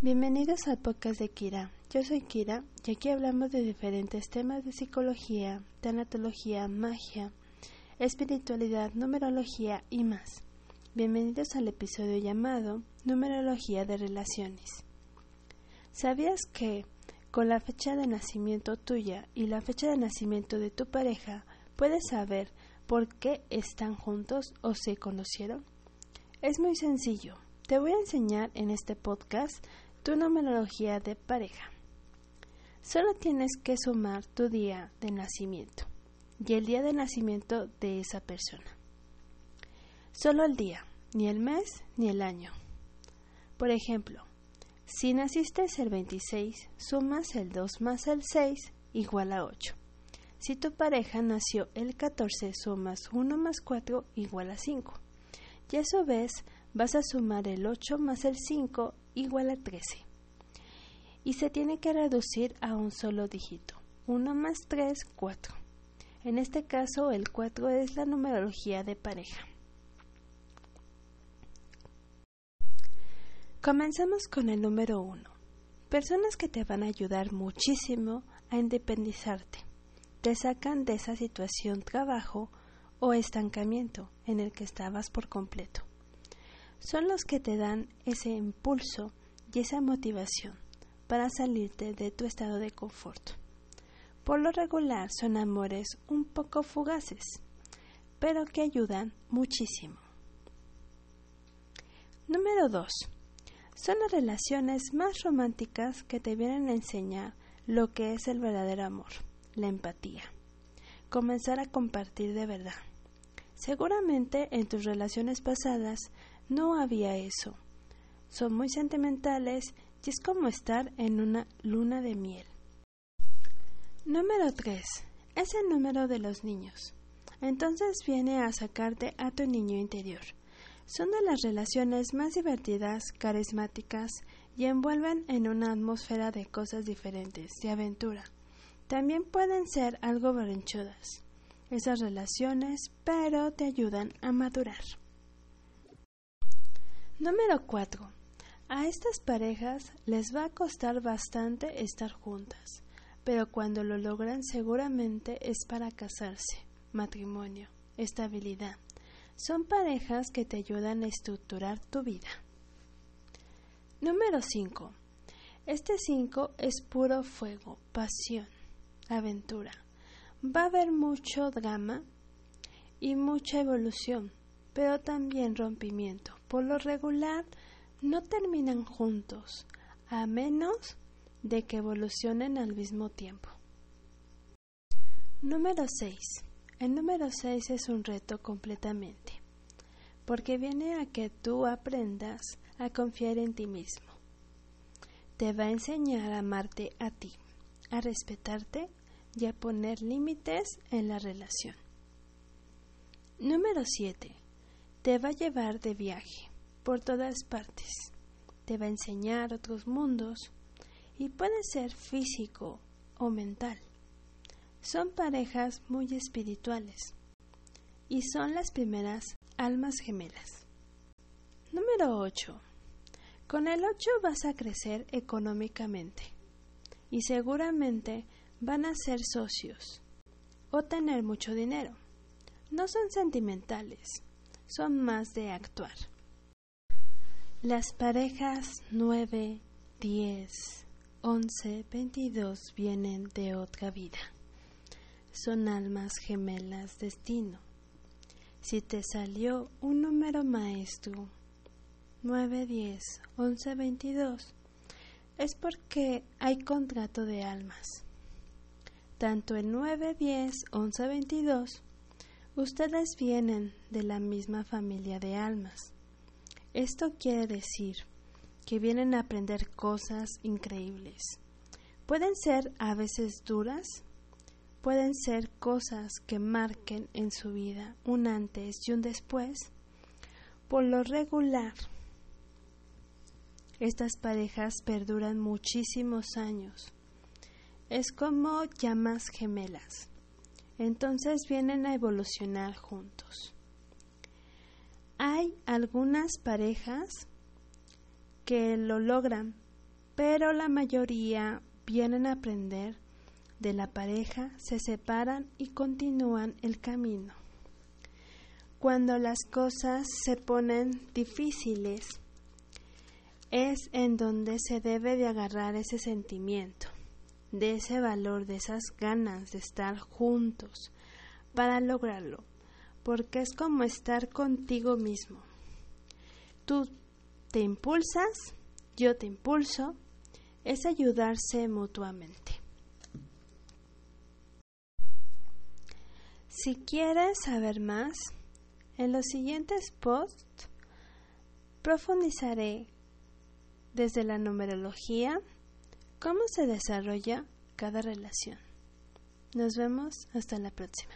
Bienvenidos al podcast de Kira. Yo soy Kira y aquí hablamos de diferentes temas de psicología, tanatología, magia, espiritualidad, numerología y más. Bienvenidos al episodio llamado Numerología de Relaciones. ¿Sabías que con la fecha de nacimiento tuya y la fecha de nacimiento de tu pareja puedes saber por qué están juntos o se conocieron? Es muy sencillo. Te voy a enseñar en este podcast tu numerología de pareja. Solo tienes que sumar tu día de nacimiento y el día de nacimiento de esa persona. Solo el día, ni el mes ni el año. Por ejemplo, si naciste el 26, sumas el 2 más el 6 igual a 8. Si tu pareja nació el 14, sumas 1 más 4 igual a 5. Y a su vez vas a sumar el 8 más el 5 igual a 13. Y se tiene que reducir a un solo dígito. 1 más 3, 4. En este caso el 4 es la numerología de pareja. Comenzamos con el número 1. Personas que te van a ayudar muchísimo a independizarte. Te sacan de esa situación trabajo o estancamiento en el que estabas por completo. Son los que te dan ese impulso y esa motivación para salirte de tu estado de confort. Por lo regular son amores un poco fugaces, pero que ayudan muchísimo. Número 2 son las relaciones más románticas que te vienen a enseñar lo que es el verdadero amor, la empatía. Comenzar a compartir de verdad. Seguramente en tus relaciones pasadas no había eso. Son muy sentimentales y es como estar en una luna de miel. Número 3. Es el número de los niños. Entonces viene a sacarte a tu niño interior son de las relaciones más divertidas, carismáticas y envuelven en una atmósfera de cosas diferentes, de aventura. También pueden ser algo berrinchudas esas relaciones, pero te ayudan a madurar. Número 4. A estas parejas les va a costar bastante estar juntas, pero cuando lo logran seguramente es para casarse, matrimonio, estabilidad son parejas que te ayudan a estructurar tu vida. Número 5. Este 5 es puro fuego, pasión, aventura. Va a haber mucho drama y mucha evolución, pero también rompimiento. Por lo regular, no terminan juntos, a menos de que evolucionen al mismo tiempo. Número 6. El número 6 es un reto completamente, porque viene a que tú aprendas a confiar en ti mismo. Te va a enseñar a amarte a ti, a respetarte y a poner límites en la relación. Número 7. Te va a llevar de viaje por todas partes. Te va a enseñar otros mundos y puede ser físico o mental. Son parejas muy espirituales y son las primeras almas gemelas. Número 8. Con el 8 vas a crecer económicamente y seguramente van a ser socios o tener mucho dinero. No son sentimentales, son más de actuar. Las parejas 9, 10, 11, 22 vienen de otra vida son almas gemelas destino. Si te salió un número maestro 9, 10, 11, 22, es porque hay contrato de almas. Tanto el 9, 10, 11, 22, ustedes vienen de la misma familia de almas. Esto quiere decir que vienen a aprender cosas increíbles. Pueden ser a veces duras, pueden ser cosas que marquen en su vida un antes y un después. Por lo regular, estas parejas perduran muchísimos años. Es como llamas gemelas. Entonces vienen a evolucionar juntos. Hay algunas parejas que lo logran, pero la mayoría vienen a aprender de la pareja, se separan y continúan el camino. Cuando las cosas se ponen difíciles, es en donde se debe de agarrar ese sentimiento, de ese valor, de esas ganas de estar juntos para lograrlo, porque es como estar contigo mismo. Tú te impulsas, yo te impulso, es ayudarse mutuamente. Si quieres saber más, en los siguientes posts profundizaré desde la numerología cómo se desarrolla cada relación. Nos vemos hasta la próxima.